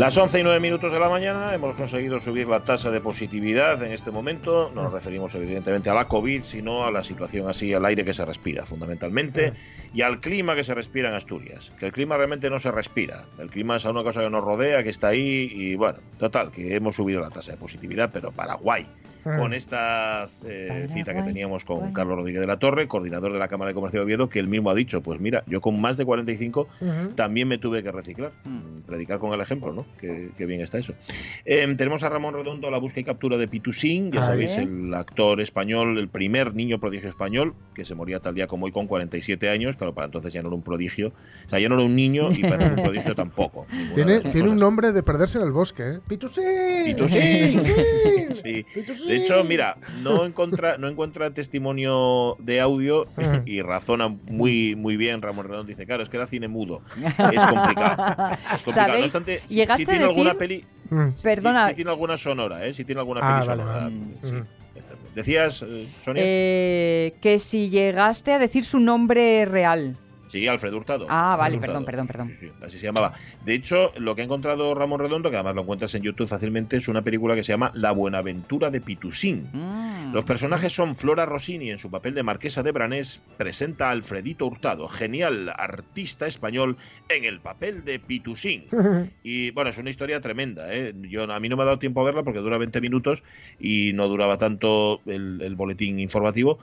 Las 11 y 9 minutos de la mañana hemos conseguido subir la tasa de positividad en este momento. No nos referimos evidentemente a la COVID, sino a la situación así, al aire que se respira fundamentalmente y al clima que se respira en Asturias. Que el clima realmente no se respira. El clima es una cosa que nos rodea, que está ahí y bueno, total, que hemos subido la tasa de positividad, pero Paraguay con esta eh, cita que teníamos con Carlos Rodríguez de la Torre, coordinador de la Cámara de Comercio de Oviedo, que él mismo ha dicho, pues mira, yo con más de 45 también me tuve que reciclar, mm. predicar con el ejemplo, ¿no? Qué, bien está eso. Em, tenemos a Ramón Redondo, la búsqueda y captura de Pitusín, ya sabéis, el actor español, el primer niño prodigio español, que se moría tal día como hoy con 47 años, claro, para entonces ya no era un prodigio, o sea, ya no era un niño y para un prodigio tampoco. Tiene, tiene un nombre de perderse en el bosque, ¿eh? Pitusín. Pitusín. sí. De hecho, mira, no encuentra, no encuentra testimonio de audio y razona muy, muy bien Ramón Redondo. Dice, claro, es que era cine mudo. Es complicado. Es complicado. No obstante, si, tiene alguna peli. Mm. Perdona. Si, tiene alguna sonora, ¿eh? Si tiene alguna ah, peli sonora. Mm. Decías, eh, Sonia. Eh, que si llegaste a decir su nombre real. Sí, Alfredo Hurtado. Ah, vale, perdón, perdón, perdón. Sí, sí, así se llamaba. De hecho, lo que ha encontrado Ramón Redondo, que además lo encuentras en YouTube fácilmente, es una película que se llama La Buenaventura de Pitusín. Mm. Los personajes son Flora Rossini en su papel de Marquesa de Branés, presenta a Alfredito Hurtado, genial artista español en el papel de Pitusín. y bueno, es una historia tremenda. ¿eh? Yo, a mí no me ha dado tiempo a verla porque dura 20 minutos y no duraba tanto el boletín informativo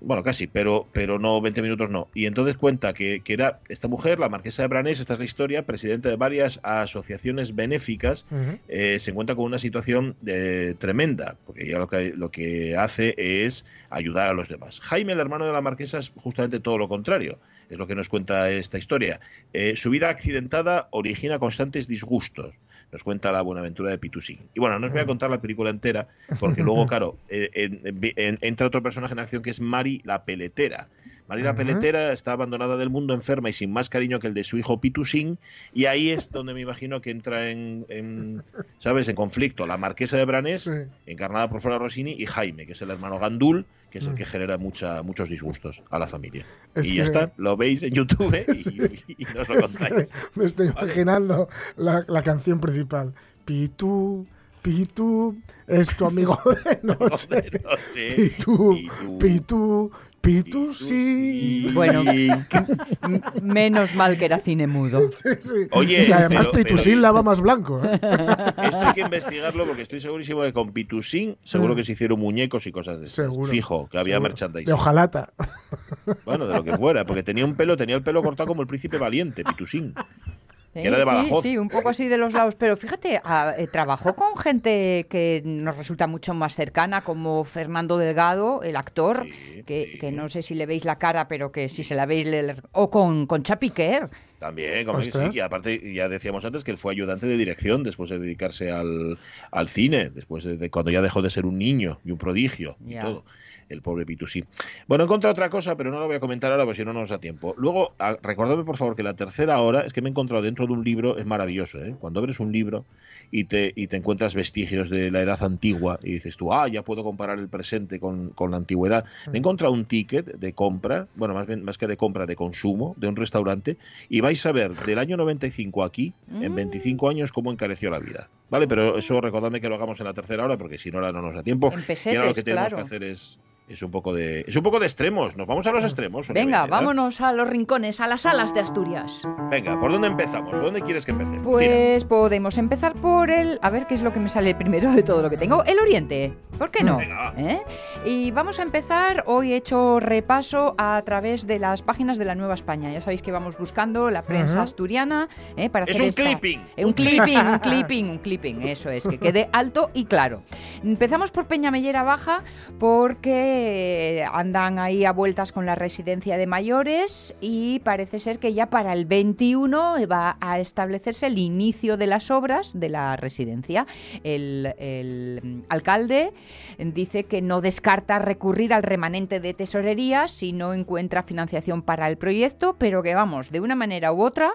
bueno, casi, pero, pero no 20 minutos no. Y entonces cuenta que, que era esta mujer, la marquesa de Branés, esta es la historia, presidenta de varias asociaciones benéficas, eh, se encuentra con una situación eh, tremenda, porque ella lo que, lo que hace es ayudar a los demás. Jaime, el hermano de la marquesa, es justamente todo lo contrario, es lo que nos cuenta esta historia. Eh, su vida accidentada origina constantes disgustos nos cuenta la buenaventura de Pitusín. Y bueno, no os voy a contar la película entera, porque luego, claro, eh, entra otro personaje en acción que es Mari la peletera. Mari la peletera está abandonada del mundo, enferma y sin más cariño que el de su hijo Pitusín, y ahí es donde me imagino que entra en, ¿sabes?, en conflicto la marquesa de Branés, encarnada por Flora Rossini, y Jaime, que es el hermano Gandul, que es el que mm. genera mucha, muchos disgustos a la familia. y ya está, lo veis en YouTube y, no os lo contáis. me estoy imaginando la, la canción principal. Pitu, Pitu, es tu amigo de noche. Pitu, Pitu, Pitu sí. Bueno, menos mal que era cine mudo. Oye, y además Pitusín lava más blanco. ¿eh? Esto hay que investigarlo porque estoy segurísimo que con Pitusín seguro que se hicieron muñecos y cosas de eso. Fijo, que había merchandising. De ojalata. Bueno, de lo que fuera, porque tenía un pelo, tenía el pelo cortado como el príncipe valiente, Pitusín. Sí, sí, un poco así de los lados. Pero fíjate, eh, trabajó con gente que nos resulta mucho más cercana, como Fernando Delgado, el actor, que, no sé si le veis la cara, pero que si se la veis, o con, con Chapiquer. También, como sí, y aparte ya decíamos antes que él fue ayudante de dirección después de dedicarse al, al cine, después de, cuando ya dejó de ser un niño y un prodigio y todo el pobre Pitusí. Bueno, encontrado otra cosa, pero no lo voy a comentar ahora porque si no, no nos da tiempo. Luego, recordadme por favor que la tercera hora es que me he encontrado dentro de un libro, es maravilloso, ¿eh? Cuando abres un libro y te, y te encuentras vestigios de la edad antigua y dices tú, ah, ya puedo comparar el presente con, la antigüedad. Me he encontrado un ticket de compra, bueno, más, bien, más que de compra, de consumo, de un restaurante, y vais a ver del año 95 aquí, en 25 mm. años, cómo encareció la vida. Vale, pero eso recordadme que lo hagamos en la tercera hora porque si no, ahora no nos da tiempo. y ahora lo que tenemos que hacer es es un poco de es un poco de extremos. Nos vamos a los extremos. Venga, vámonos a los rincones, a las alas de Asturias. Venga, ¿por dónde empezamos? ¿Por dónde quieres que empecemos? Pues podemos empezar por el a ver qué es lo que me sale primero de todo lo que tengo, el Oriente. ¿Por qué no? ¿Eh? Y vamos a empezar. Hoy he hecho repaso a través de las páginas de la Nueva España. Ya sabéis que vamos buscando la prensa asturiana ¿eh? para hacer es un clipping. un clipping, un clipping, un clipping. Eso es, que quede alto y claro. Empezamos por Peñamellera Baja porque andan ahí a vueltas con la residencia de mayores y parece ser que ya para el 21 va a establecerse el inicio de las obras de la residencia. El, alcalde dice que no descarta recurrir al remanente de tesorería si no encuentra financiación para el proyecto, pero que vamos, de una manera u otra,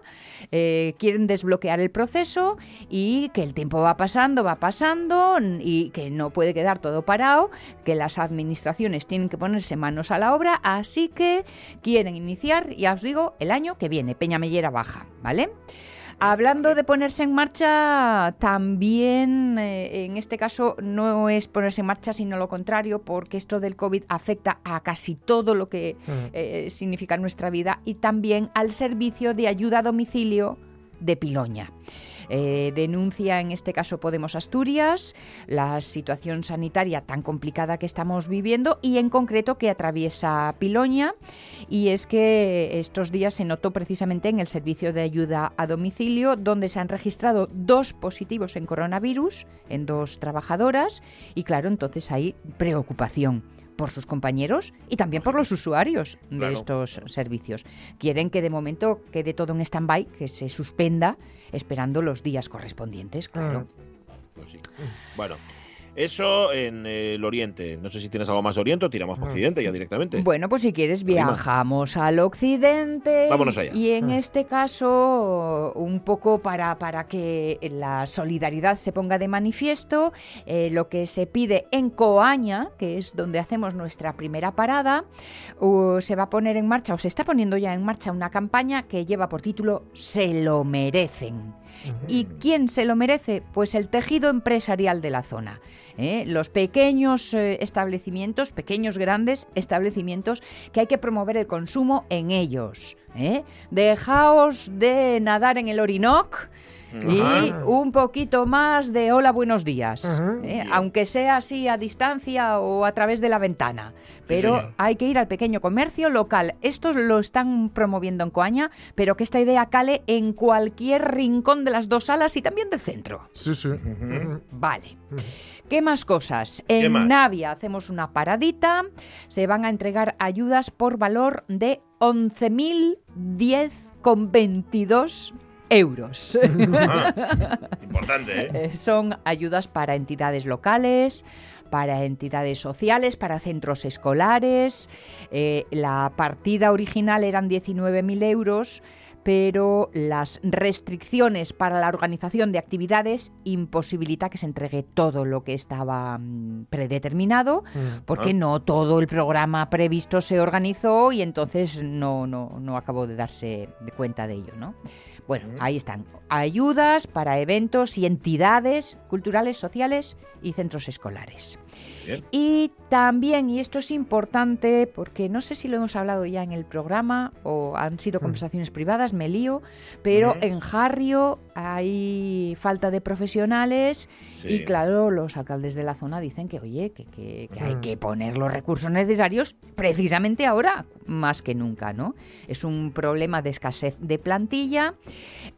eh, quieren desbloquear el proceso y que el tiempo va pasando, va pasando y que no puede quedar todo parado, que las administraciones tienen que ponerse manos a la obra, así que quieren iniciar, ya os digo, el año que viene, Peña Mellera Baja, ¿vale? Hablando de ponerse en marcha, también eh, en este caso no es ponerse en marcha, sino lo contrario, porque esto del COVID afecta a casi todo lo que eh, significa nuestra vida y también al servicio de ayuda a domicilio de Piloña. Eh, denuncia en este caso Podemos Asturias la situación sanitaria tan complicada que estamos viviendo y en concreto que atraviesa Piloña. Y es que estos días se notó precisamente en el servicio de ayuda a domicilio donde se han registrado dos positivos en coronavirus en dos trabajadoras. Y claro, entonces hay preocupación por sus compañeros y también por los usuarios de estos servicios. Quieren que de momento quede todo en stand-by, que se suspenda esperando los días correspondientes, claro. Pues bueno, eso en el oriente. No sé si tienes algo más de oriente o tiramos por occidente ya directamente. Bueno, pues si quieres viajamos al occidente. Vámonos allá. Y en este caso, un poco para, para que la solidaridad se ponga de manifiesto, eh, lo que se pide en Coaña, que es donde hacemos nuestra primera parada, se va a poner en marcha, o se está poniendo ya en marcha una campaña que lleva por título Se lo merecen. ¿Y quién se lo merece? Pues el tejido empresarial de la zona. ¿eh? Los pequeños eh, establecimientos, pequeños grandes establecimientos, que hay que promover el consumo en ellos. ¿eh? Dejaos de nadar en el Orinoc y un poquito más de hola, buenos días, ¿eh? aunque sea así a distancia o a través de la ventana. Pero hay que ir al pequeño comercio local. Estos lo están promoviendo en Coaña, pero que esta idea cale en cualquier rincón de las dos salas y también del centro. Sí, sí. Vale. ¿Qué más cosas? En Navia hacemos una paradita. Se van a entregar ayudas por valor de 11.010,22 euros. importante, ¿eh? ¿eh? Son ayudas para entidades locales, para entidades sociales, para centros escolares. Eh, la partida original eran 19.000 euros pero las restricciones para la organización de actividades imposibilita que se entregue todo lo que estaba mm, predeterminado, mm. porque ah. no todo el programa previsto se organizó y entonces no, no, no acabó de darse cuenta de ello, ¿no? Bueno, ahí están. Ayudas para eventos y entidades culturales, sociales y centros escolares. Y también, y esto es importante porque no sé si lo hemos hablado ya en el programa o han sido mm. conversaciones privadas, me lío, pero en Jarrio hay falta de profesionales y claro, los alcaldes de la zona dicen que, oye, que, hay que poner los recursos necesarios precisamente ahora, más que nunca, ¿no? Es un problema de escasez de plantilla.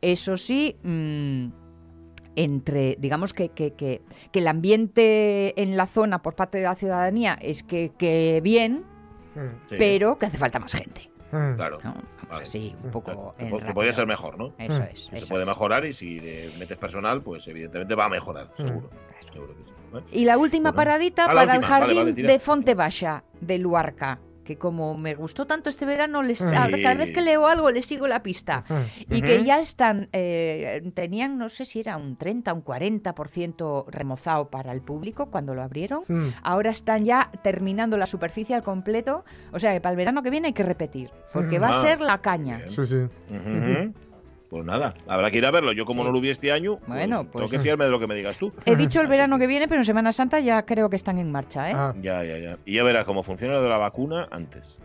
Eso sí... Mm, entre, digamos que, que, que, el ambiente en la zona por parte de la ciudadanía es que, bien, pero que hace falta más gente. Mm. Claro. Sí, un poco. Que, podría ser mejor, ¿no? Eso es. se puede mejorar y si metes personal, pues evidentemente va a mejorar, seguro. Y la última paradita ah, para el jardín de Fonte Baja de Luarca que como me gustó tanto este verano, les, cada vez que leo algo les sigo la pista. Y que ya están, eh, tenían, no sé si era un 30, un 40% remozado para el público cuando lo abrieron. Mm. Ahora están ya terminando la superficie al completo. O sea que para el verano que viene hay que repetir, porque va a ah, ser la caña. Sí, sí. Pues nada, habrá que ir a verlo. Yo como no lo vi este año, pues bueno, pues, tengo que fiarme de lo que me digas tú. He dicho el verano que viene, pero en Semana Santa ya creo que están en marcha, ¿eh? Ah. Ya, ya, ya. Y ya verás cómo funciona lo de la vacuna antes.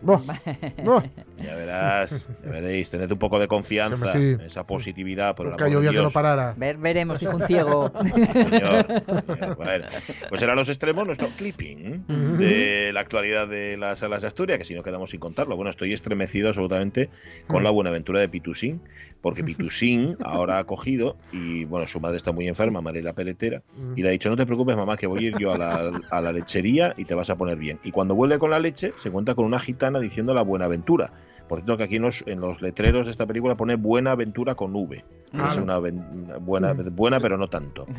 ya verás, ya veréis, tened un poco de confianza, esa positividad por de Dios. que no parara. Ver, veremos, dijo un ciego. pues eran los extremos nuestro clipping de la actualidad de las salas de Asturias, que si no quedamos sin contarlo. Bueno, estoy estremecido absolutamente con la buenaventura de Pitusín, porque Pitusín ahora ha cogido y, bueno, su madre está muy enferma, Mariela Peletera, y le ha dicho, no te preocupes, mamá, que voy a ir yo a la, a la lechería y te vas a poner bien. Y cuando vuelve con la leche, se cuenta con una gitana diciendo la buenaventura. Por cierto, que aquí en los, en los letreros de esta película pone Buena Aventura con V. Es una buena, buena, pero no tanto.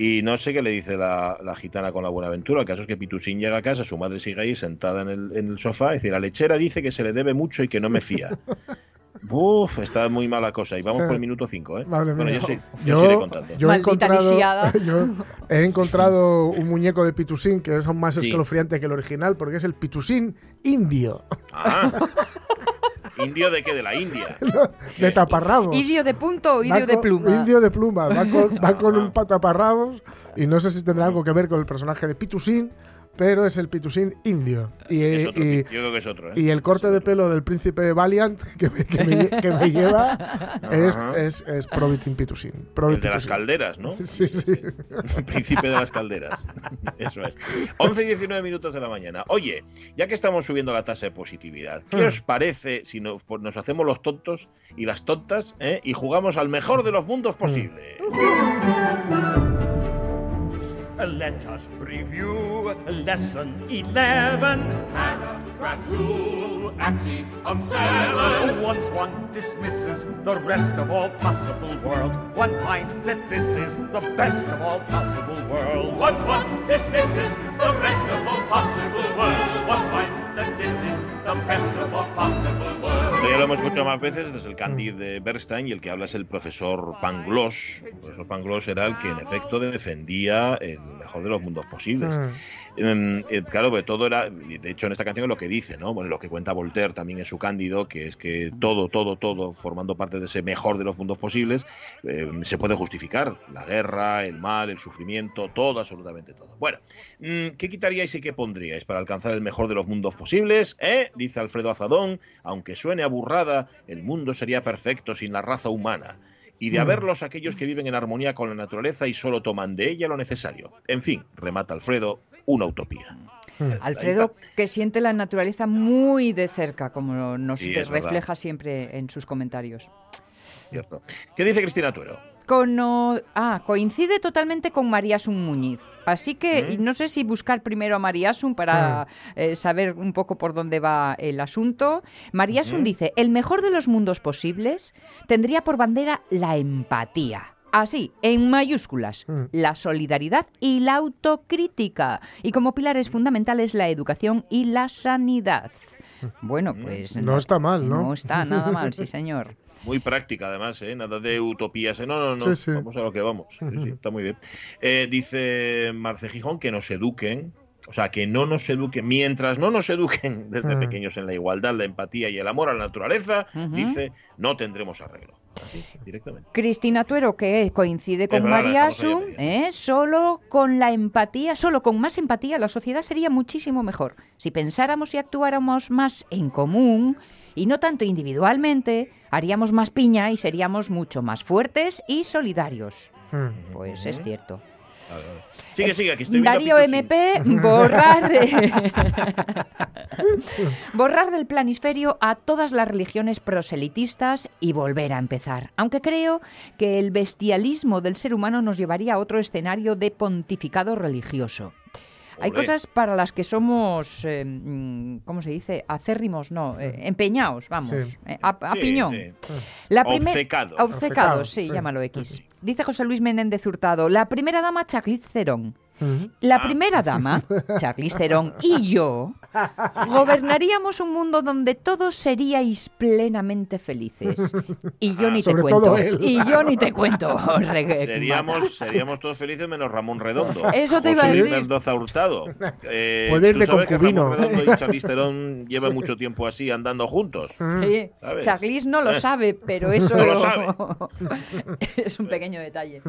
Y no sé qué le dice la, la, gitana con la buena aventura. El caso es que Pitusín llega a casa, su madre sigue ahí sentada en el, en el sofá. Es decir, la lechera dice que se le debe mucho y que no me fía. Uf, está muy mala cosa. Y vamos por el minuto 5, ¿eh? bueno, yo, sí, yo, yo contando. Yo he, encontrado, yo he encontrado un muñeco de Pitusín que es aún más escalofriante que el original, porque es el Pitusín indio. Ah. ¿Indio de qué? ¿De la India? de taparrabos. ¿Indio de punto o indio de pluma? Indio de pluma. Va con, va con un taparrabos y no sé si tendrá algo que ver con el personaje de Pitusín, pero es el Pitusín indio. Y, yo creo que es otro. ¿eh? Y el corte de pelo del príncipe Valiant que me, que me, lleva es, es, es Provitin Pitusín. el de las calderas, ¿no? Sí, sí. El príncipe de las calderas. Eso es. 11 y 19 minutos de la mañana. Oye, ya que estamos subiendo la tasa de positividad, ¿qué os parece si nos, pues nos hacemos los tontos y las tontas eh, y jugamos al mejor de los mundos posible? Let us review lesson 11. Paragraph 2, axiom 7. Once one dismisses the rest of all possible worlds, one finds that this is the best of all possible worlds. Once one dismisses the rest of all possible worlds, one finds that this is Ya lo hemos escuchado más veces desde el Candid de Bernstein y el que habla es el profesor Pangloss. El profesor Pangloss era el que en efecto defendía el mejor de los mundos posibles. Mm. Em, eh, claro, pues todo era, de hecho en esta canción es lo que dice, ¿no? Bueno, lo que cuenta Voltaire también en su Cándido, que es que todo, todo, todo, formando parte de ese mejor de los mundos posibles, em, se puede justificar. La guerra, el mal, el sufrimiento, todo, absolutamente todo. Bueno, mm, ¿qué quitaríais y qué pondríais para alcanzar el mejor de los mundos posibles? ¿Eh? Dice Alfredo Azadón, aunque suene aburrada, el mundo sería perfecto sin la raza humana y de mm. haberlos aquellos que viven en armonía con la naturaleza y solo toman de ella lo necesario. En fin, remata Alfredo, una utopía. Mm. Alfredo, que siente la naturaleza muy de cerca, como nos refleja siempre en sus comentarios. Cierto. ¿Qué dice Cristina Tuero? Ah, coincide totalmente con María Sun Muñiz. Así que mm. no sé si buscar primero a María Sun para eh, saber un poco por dónde va el asunto. María Sun dice, el mejor de los mundos posibles tendría por bandera la empatía. Así, en mayúsculas, mm. la solidaridad y la autocrítica. Y como pilares fundamentales la educación y la sanidad. Bueno, mm. pues... No, está mal, ¿no? No está nada mal, sí, señor. Muy práctica, además, ¿eh? Nada de utopías. ¿eh? No, no, no. Vamos a lo que vamos. Sí, sí, está muy bien. Eh, dice Marce Gijón que nos eduquen. O sea, que no nos eduquen, mientras no nos eduquen desde mm. pequeños en la igualdad, la empatía y el amor a la naturaleza, dice, no tendremos arreglo. Así, directamente. Cristina Tuero, que coincide con María Sun, ¿eh? solo con la empatía, solo con más empatía, la sociedad sería muchísimo mejor. Si pensáramos y actuáramos más en común, y no tanto individualmente, haríamos más piña y seríamos mucho más fuertes y solidarios. Hmm. Pues es cierto. Sigue, sigue, aquí estoy Darío MP, borrar, borrar del planisferio a todas las religiones proselitistas y volver a empezar. Aunque creo que el bestialismo del ser humano nos llevaría a otro escenario de pontificado religioso. Hay cosas para las que somos, eh, mm, ¿cómo se dice? Acérrimos, no, eh, empeñados, vamos, eh, a, piñón. La Obcecado. Obcecado, sí, llámalo X. Dice José Luis Menéndez Hurtado, la primera dama Charlize Theron la ah. primera dama, Charlize Theron, y yo gobernaríamos un mundo donde todos seríais plenamente felices. Y yo ni te cuento. Y yo ni te cuento. seríamos, seríamos todos felices menos Ramón Redondo. Eso te iba a decir. Mendoza Hurtado. Eh, Poder de concubino. Ramón Redondo y Charlize Theron llevan mucho tiempo así andando juntos. Sí. Charlize no lo sabe, pero eso no lo sabe. es un pequeño detalle.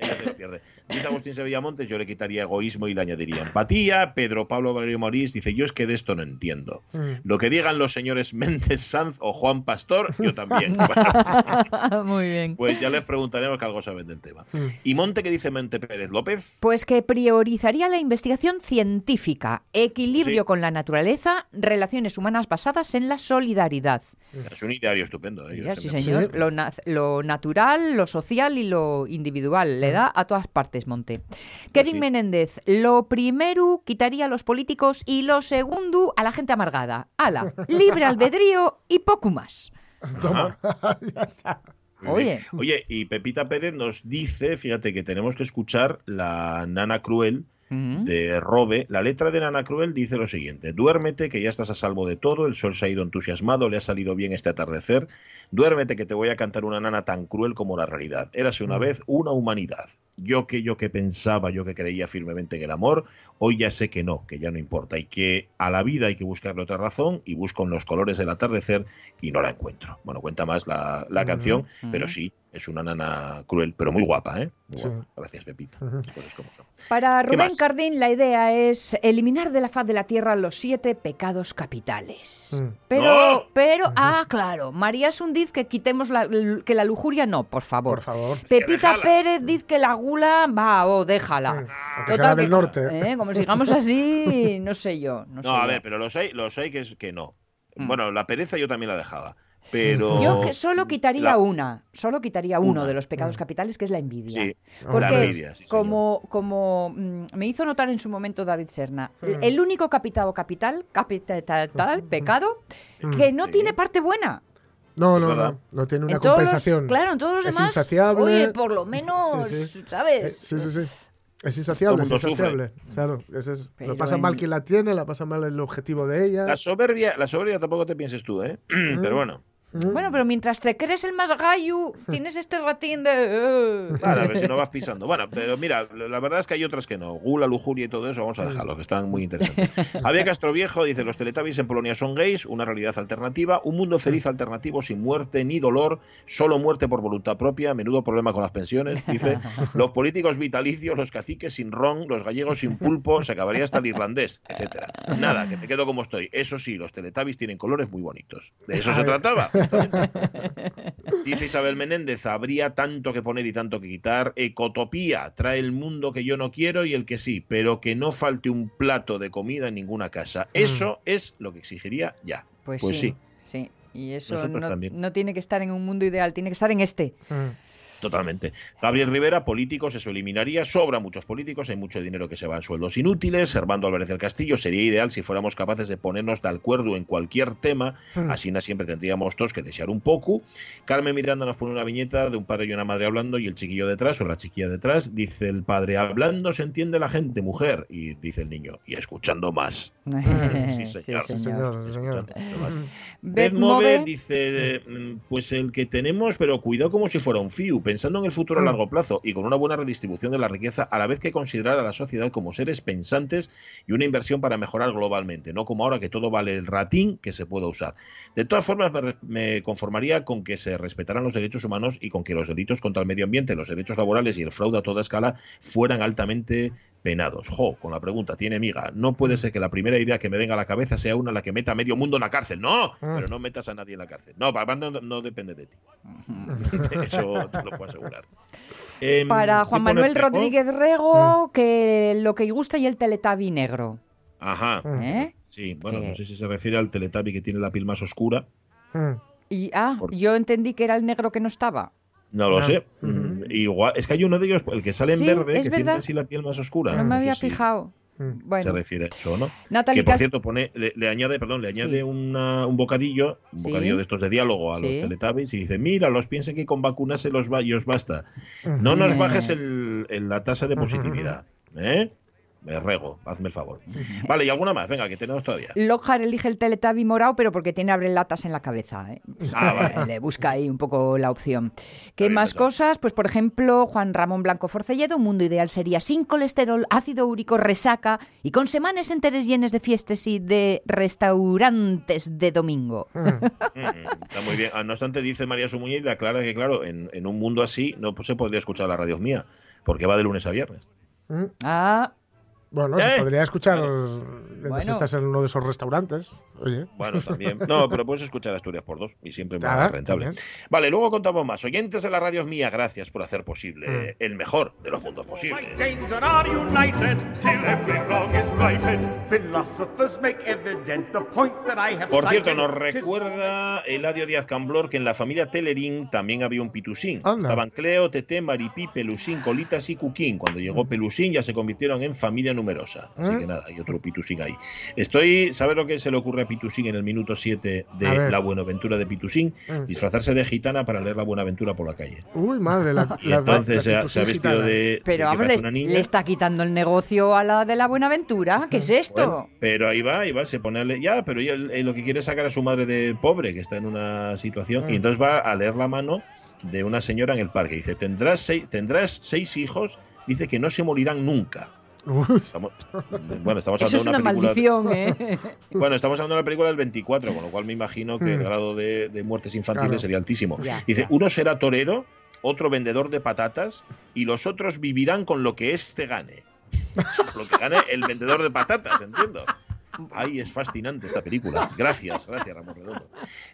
Ella se pierde. Dice Agustín Sevilla Montes, yo le quitaría egoísmo y le añadiría empatía. Pedro Pablo Valerio Morís dice, yo es que de esto no entiendo. Mm. Lo que digan los señores Méndez Sanz o Juan Pastor, yo también. Muy bien. Pues ya les preguntaremos que algo saben del tema. Mm. ¿Y Monte qué dice Mente Pérez López? Pues que priorizaría la investigación científica, equilibrio con la naturaleza, relaciones humanas basadas en la solidaridad. Es un ideario estupendo. ¿eh? sí, señor. Lo, natural, lo social y lo individual. Le da a todas partes, Monte. Pues Kevin Menéndez, lo primero quitaría a los políticos y lo segundo a la gente amargada. Ala, libre albedrío y poco más. Toma, ya está. Oye. Oye, y Pepita Pérez nos dice, fíjate que tenemos que escuchar la nana cruel de Robe. La letra de Nana Cruel dice lo siguiente: Duérmete, que ya estás a salvo de todo, el sol se ha ido entusiasmado, le ha salido bien este atardecer. Duérmete, que te voy a cantar una nana tan cruel como la realidad. Érase una vez una humanidad. Yo que yo que pensaba, yo que creía firmemente en el amor, hoy ya sé que no, que ya no importa y que a la vida hay que buscarle otra razón y busco en los colores del atardecer y no la encuentro. Bueno, cuenta más la, canción, pero sí, es una nana cruel, pero muy guapa, ¿eh? Gracias, Pepita. Para Rubén Cardín, la idea es eliminar de la faz de la tierra los siete pecados capitales. Mm. Pero, pero, ah, claro, María Sundiz que quitemos la, que la lujuria, no, por favor. Por favor. Pepita Pérez dice que la gula, va, o oh, déjala. Mm. Total, del norte. ¿eh? Como sigamos así, no sé yo. No, a ver, pero los hay, los hay que, es, que no. Mm. Bueno, la pereza yo también la dejaba. Pero yo que solo quitaría una, solo quitaría uno de los pecados mm. capitales, que es la envidia. Sí, Porque como, como mm, me hizo notar en su momento David Serna, mm. el único capitado capital, capital, pecado, que no tiene parte buena. No, no, no, no tiene una compensación. claro, en todos los demás. Insaciable. Oye, por lo menos, ¿sabes? Sí, sí, sí. Es insaciable, es insaciable. Claro, es, lo pasa mal quien la tiene, la pasa mal el objetivo de ella. La soberbia, la soberbia tampoco te pienses tú, ¿eh? Pero bueno. Bueno, pero mientras te crees el más gallo, tienes este ratín de... Claro, a ver si no vas pisando. Bueno, pero mira, la verdad es que hay otras que no. Gula, lujuria y todo eso, vamos a dejarlo, que están muy interesantes. Javier Castro Viejo dice, los Teletubbies en Polonia son gays, una realidad alternativa, un mundo feliz alternativo sin muerte ni dolor, solo muerte por voluntad propia, menudo problema con las pensiones. Dice, los políticos vitalicios, los caciques sin ron, los gallegos sin pulpo, se acabaría hasta el irlandés, etcétera. Nada, que me quedo como estoy. Eso sí, los Teletubbies tienen colores muy bonitos. De eso se trataba. Dice Isabel Menéndez, habría tanto que poner y tanto que quitar. Ecotopía, trae el mundo que yo no quiero y el que sí, pero que no falte un plato de comida en ninguna casa. Mm. Eso es lo que exigiría ya. Pues, pues sí, sí, Y eso no, tiene que estar en un mundo ideal, tiene que estar en este. Mm. Totalmente. Gabriel Rivera, políticos, eso eliminaría. Sobra muchos políticos, hay mucho dinero que se va en sueldos inútiles. Servando Álvarez del Castillo, sería ideal si fuéramos capaces de ponernos de acuerdo en cualquier tema. Hmm. Así no siempre tendríamos todos que desear un poco. Carmen Miranda nos pone una viñeta de un padre y una madre hablando y el chiquillo detrás o la chiquilla detrás. Dice el padre, hablando se entiende la gente, mujer. Y dice el niño, y escuchando más. sí, señor. Sí, señor. dice, mm, pues el que tenemos, pero cuidado como si fuera un FIU pensando en el futuro a mm. largo plazo y con una buena redistribución de la riqueza, a la vez que considerar a la sociedad como seres pensantes y una inversión para mejorar globalmente, no como ahora que todo vale el ratín que se pueda usar. De todas formas, me, conformaría con que se respetaran los derechos humanos y con que los delitos contra el medio ambiente, los derechos laborales y el fraude a toda escala fueran altamente penados. Jo, con la pregunta, tiene miga. No puede ser que la primera idea que me venga a la cabeza sea una la que meta a medio mundo en la cárcel. No, ah. pero no metas a nadie en la cárcel. No, para no, no depende de ti. Eso te lo puedo asegurar. Em, para Juan Manuel Rodríguez Rego, mm. que lo que gusta y el teletabi negro. Ajá. ¿Eh? Sí, bueno, no sé si se refiere al teletabi que tiene la piel más oscura. Mm. Y, ah, yo entendí que era el negro que no estaba. No lo sé. Mm, igual, es que hay uno de ellos, el que sale en verde, que tiene así la piel más oscura. No me había fijado. Mm. Bueno. Se refiere a eso, ¿no? que por cierto pone, le, añade, perdón, le añade un bocadillo, un bocadillo de estos de diálogo a los teletabis y dice, mira, los piensen que con vacunas se los va y os basta. No nos bajes el, la tasa de positividad. ¿Eh? Me rego, hazme el favor. Vale, y alguna más, venga, que tenemos todavía. Lockhart elige el Teletubby morado, pero porque tiene latas en la cabeza. ¿eh? Ah, Le busca ahí un poco la opción. ¿Qué más cosas? Pues, por ejemplo, Juan Ramón Blanco Forcelledo, un mundo ideal sería sin colesterol, ácido úrico, resaca y con semanas enteras llenas de fiestas y de restaurantes de domingo. Mm. Mm, está muy bien. Ah, no obstante, dice María Sumuñez y aclara que, claro, en, en, un mundo así no se podría escuchar la radio mía, porque va de lunes a viernes. Ah, Bueno, se podría escuchar mientras estás en uno de esos restaurantes. Oye. Bueno, también. No, pero puedes escuchar Asturias por dos y siempre más rentable. Vale, luego contamos más. Oyentes de la radio es mía, gracias por hacer posible mm. el mejor de los mundos posibles. Por cierto, nos recuerda Eladio Díaz Camblor que en la familia Telerín también había un pitusín. Estaban Cleo, Tete, Maripí, Pelusín, Colitas y Cuquín. Cuando llegó mm. Pelusín ya se convirtieron en familia numerosa. Así ¿Eh? que nada, hay otro pitusín ahí. Estoy, ¿sabes lo que se le ocurre a Pitusín en el minuto 7 de La Buenaventura de Pitusín? Mm. Disfrazarse de gitana para leer La Buenaventura por la calle. Uy, madre, la, y entonces se, ha, vestido de. Pero vamos, le, está quitando el negocio a la de La Buenaventura. ¿Qué es esto? pero ahí va, ahí va, se pone a leer, Ya, pero ella, lo que quiere es sacar a su madre de pobre, que está en una situación, y entonces va a leer la mano de una señora en el parque. Dice: Tendrás seis, tendrás seis hijos, dice que no se morirán nunca bueno, estamos hablando de una, maldición, ¿eh? Bueno, estamos hablando de una película del 24, con lo cual me imagino que el hmm. grado de, muertes infantiles sería altísimo. Dice, uno será torero, otro vendedor de patatas y los otros vivirán con lo que éste gane. con lo que gane el vendedor de patatas, entiendo. Ay, es fascinante esta película. Gracias, gracias, Ramón Redondo.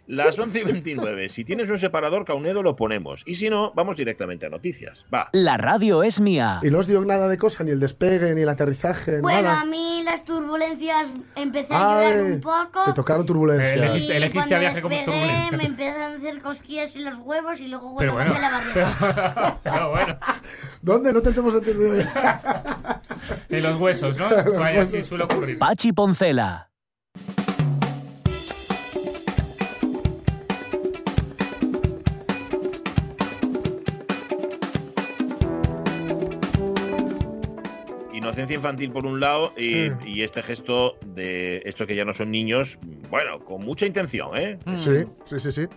Las 11 y 29. Si tienes un separador Caunedo, lo ponemos. Y si no, vamos directamente a noticias. Va. La radio es mía. Y no os dio nada de cosa, ni el despegue, ni el aterrizaje. Bueno, a mí las turbulencias empecé a llorar un poco. Te tocaron turbulencias. Eh, elegiste viaje como turbulencia. Me empezaron a hacer cosquillas en los huevos y luego bueno, bueno. la barriga. Pero, bueno. ¿Dónde? No te hemos entendido en los huesos, ¿no? Vaya, sí suele ocurrir. Pachi Ponce Inocencia infantil por un lado y, mm. este gesto de estos que ya no son niños, bueno, con mucha intención, ¿eh? Mm. Sí, sí, sí, sí.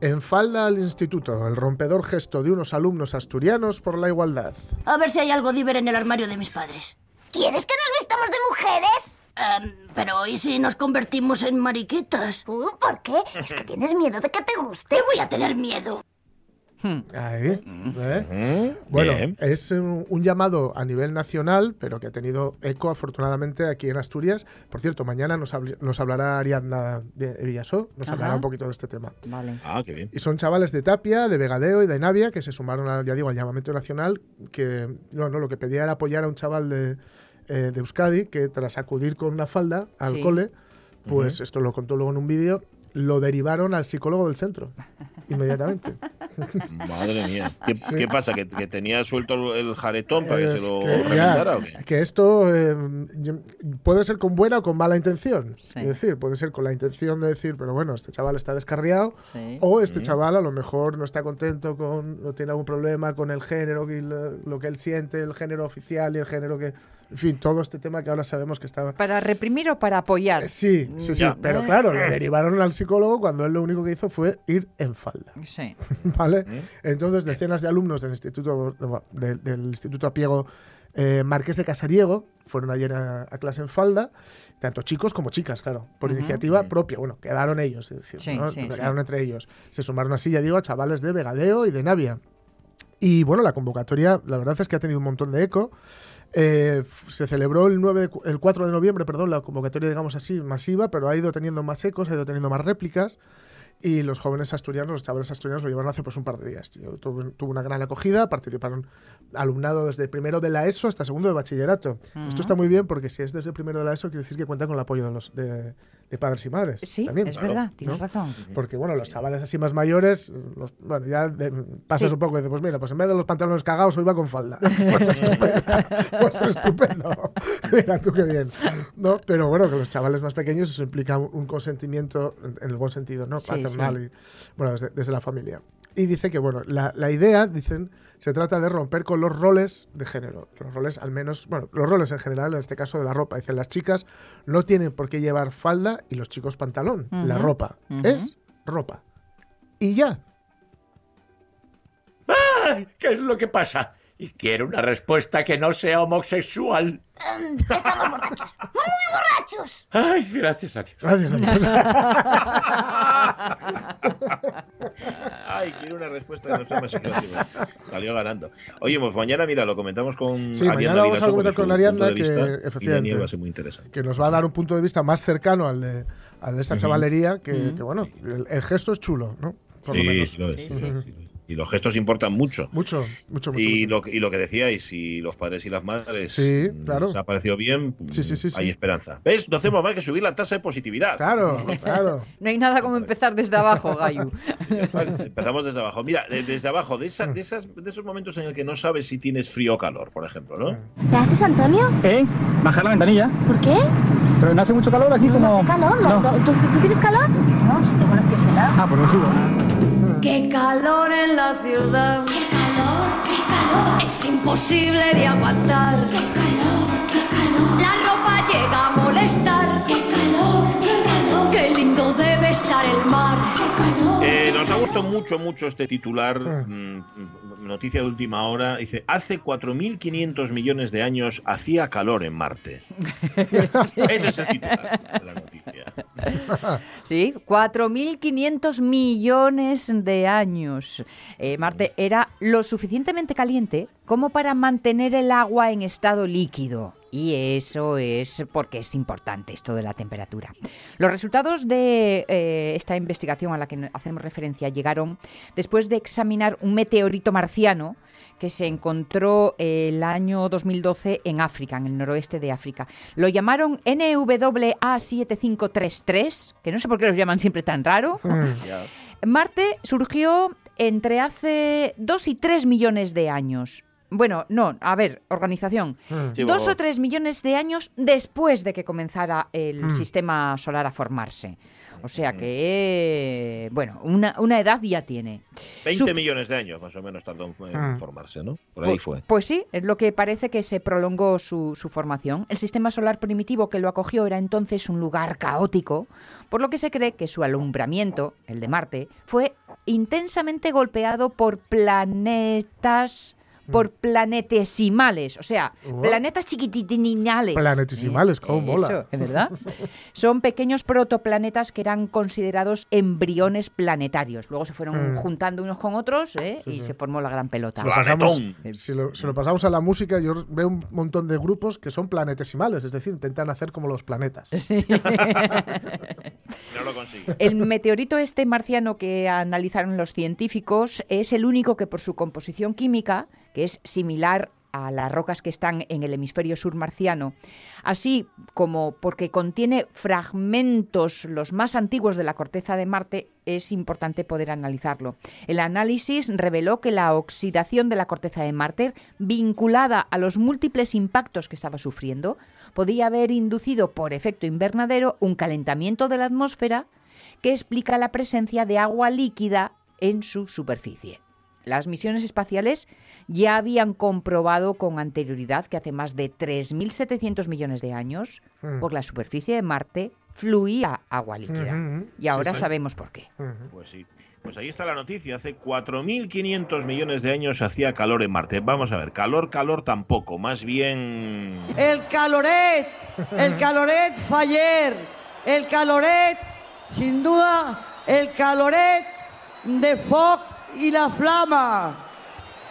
En falda al instituto, el rompedor gesto de unos alumnos asturianos por la igualdad. A ver si hay algo diver en el armario de mis padres. ¿Quieres que nos vistamos de mujeres? Em, pero ¿y si nos convertimos en mariquitas? Uh, ¿Por qué? Es que tienes miedo de que te guste. Voy a tener miedo. Hmm. Ahí, ¿eh? Bueno, es un, llamado a nivel nacional, pero que ha tenido eco afortunadamente aquí en Asturias. Por cierto, mañana nos, nos hablará Ariadna de Villasó, nos hablará un poquito de este tema. Vale. Ah, qué bien. Y son chavales de Tapia, de Vegadeo y de Navia que se sumaron, ya digo, al llamamiento nacional, que no, no, lo que pedía era apoyar a un chaval de, eh, de Euskadi que tras acudir con una falda al cole, pues esto lo contó luego en un vídeo, lo derivaron al psicólogo del centro inmediatamente. Madre mía. ¿Qué, pasa? ¿Que, tenía suelto el jaretón para que se lo que, Que esto eh, puede ser con buena o con mala intención. Es decir, puede ser con la intención de decir, pero bueno, este chaval está descarriado, o este chaval a lo mejor no está contento con, no tiene algún problema con el género, lo que él siente, el género oficial y el género que en fin, todo este tema que ahora sabemos que estaba... ¿Para reprimir o para apoyar? Sí, sí, sí. Pero eh. claro, le derivaron al psicólogo cuando él lo único que hizo fue ir en falda. Sí. ¿Vale? Entonces, decenas de alumnos del Instituto, del Instituto Apiego eh, Marqués de Casariego fueron ayer a, clase en falda, tanto chicos como chicas, claro, por iniciativa propia. Bueno, quedaron ellos, es decir, quedaron entre ellos. Se sumaron así, ya digo, a chavales de Vegadeo y de Navia. Y bueno, la convocatoria, la verdad es que ha tenido un montón de eco. Eh, se celebró el, 9 el 4 de noviembre, perdón, la convocatoria, digamos así, masiva, pero ha ido teniendo más ecos, ha ido teniendo más réplicas y los jóvenes asturianos, los chavales asturianos lo llevaron hace pues un par de días. Tuvo, una gran acogida, participaron alumnado desde primero de la ESO hasta segundo de bachillerato. Esto está muy bien porque si es desde primero de la ESO quiere decir que cuenta con el apoyo de, los, de, padres y madres. Sí, es verdad, tienes razón. Porque bueno, los chavales así más mayores, bueno, ya pasas un poco y dices, pues mira, pues en vez de los pantalones cagados hoy va con falda. pues estupendo. pues estupendo. mira tú qué bien. ¿No? Pero bueno, que los chavales más pequeños eso implica un consentimiento en el buen sentido, ¿no? y, bueno, desde, la familia. Y dice que, bueno, la, la, idea, dicen, se trata de romper con los roles de género. Los roles, al menos, bueno, los roles en general, en este caso de la ropa. Dicen, las chicas no tienen por qué llevar falda y los chicos pantalón. La ropa es ropa. Y ya. ¿Qué es lo que pasa? Y quiero una respuesta que no sea homosexual. Estamos borrachos. ¡Muy borrachos! Ay, gracias a Dios. Gracias a Dios. Ay, quiero una respuesta que no sea homosexual. Salió ganando. Oye, pues mañana, mira, lo comentamos con Sí, mañana Ariadna vamos a comentar con de que, efectivamente, Daniel va a ser muy interesante. que nos va a dar un punto de vista más cercano al de, al de esa chavalería, que, que, bueno, el, el gesto es chulo, ¿no? Por lo Sí, menos. sí lo es, Sí, sí sí. Y los gestos importan mucho. Mucho, mucho, mucho. Y mucho. lo, y lo que decíais, si los padres y las madres Sí, mm, claro. les ha parecido bien, Sí, sí, sí, hay sí. esperanza. ¿Ves? No hacemos más que subir la tasa de positividad. Claro, claro. No hay nada como empezar desde abajo, Gayu. Empezamos desde abajo. Mira, de- desde abajo, de, esa- de, esas, de esos momentos en el que no sabes si tienes frío o calor, por ejemplo, ¿no? ¿Qué haces, Antonio? ¿Eh? Bajar la ventanilla. ¿Por qué? Pero no hace mucho calor aquí como... ¿Hace calor? ¿No? No. ¿Tú, tú- tú tienes calor? No, si tengo los pies helados. Ah, pues lo subo. Qué calor en la ciudad. ¡Qué calor! ¡Qué calor! Es imposible de aguantar. ¡Qué calor! ¡Qué calor! La ropa llega a molestar. ¡Qué calor! ¡Qué calor! Qué lindo debe estar el mar. ¡Qué calor! Eh, nos ha gustado mucho, mucho este titular, mm, noticia de última hora. Dice, hace 4.500 millones de años hacía calor en Marte. Ese es el titular de la noticia. Sí, 4.500 millones de años. Eh, Marte era lo suficientemente caliente como para mantener el agua en estado líquido. Y eso es porque es importante esto de la temperatura. Los resultados de eh, esta investigación a la que hacemos referencia llegaron después de examinar un meteorito marciano que se encontró el año 2012 en África, en el noroeste de África. Lo llamaron NWA7533, que no sé por qué los llaman siempre tan raro. Ya. Marte surgió entre hace 2 y 3 millones de años. Bueno, no, a ver, organización. Sí, Dos o tres millones de años después de que comenzara el sistema solar a formarse. O sea que, bueno, una, una edad ya tiene. 20 Su- millones de años más o menos tardó en, Ah. formarse, ¿no? Por ahí Pu- fue. Pues sí, es lo que parece que se prolongó su, su formación. El sistema solar primitivo que lo acogió era entonces un lugar caótico, por lo que se cree que su alumbramiento, el de Marte, fue intensamente golpeado por planetas por planetesimales, o sea, Wow. planetas chiquitininales. Planetesimales, cómo mola. Eso, ¿es verdad? Son pequeños protoplanetas que eran considerados embriones planetarios. Luego se fueron Mm. juntando unos con otros ¿eh? Sí, y sí. se formó la gran pelota. Si lo, pasamos, si, lo, si lo pasamos a la música, yo veo un montón de grupos que son planetesimales, es decir, intentan hacer como los planetas. No lo consigue. El meteorito este marciano que analizaron los científicos es el único que por su composición química, que es similar a las rocas que están en el hemisferio sur marciano, así como porque contiene fragmentos los más antiguos de la corteza de Marte, es importante poder analizarlo. El análisis reveló que la oxidación de la corteza de Marte, vinculada a los múltiples impactos que estaba sufriendo, podía haber inducido por efecto invernadero un calentamiento de la atmósfera que explica la presencia de agua líquida en su superficie. Las misiones espaciales ya habían comprobado con anterioridad que hace más de 3.700 millones de años, Mm. por la superficie de Marte fluía agua líquida. Y ahora sí. sabemos por qué. Pues sí. Pues ahí está la noticia. Hace 4.500 millones de años hacía calor en Marte. Vamos a ver, calor, calor tampoco. Más bien... El caloret, el caloret Faller, el caloret, sin duda, el caloret de Foc y la Flama.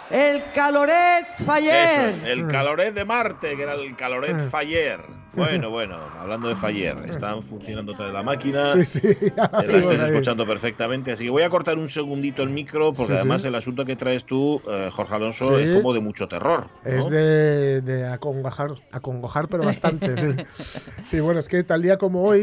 El caloret es, el caloret de Marte, que era el caloret Mm. Faller. Bueno, bueno, hablando de Faller, están funcionando otra vez la máquina. Sí, sí. La estés escuchando perfectamente, así que voy a cortar un segundito el micro porque Sí, además sí. el asunto que traes tú, eh, Jorge Alonso, Sí. es como de mucho terror. ¿no? Es de, de acongojar, acongojar, pero bastante, sí. Sí, bueno, es que tal día como hoy,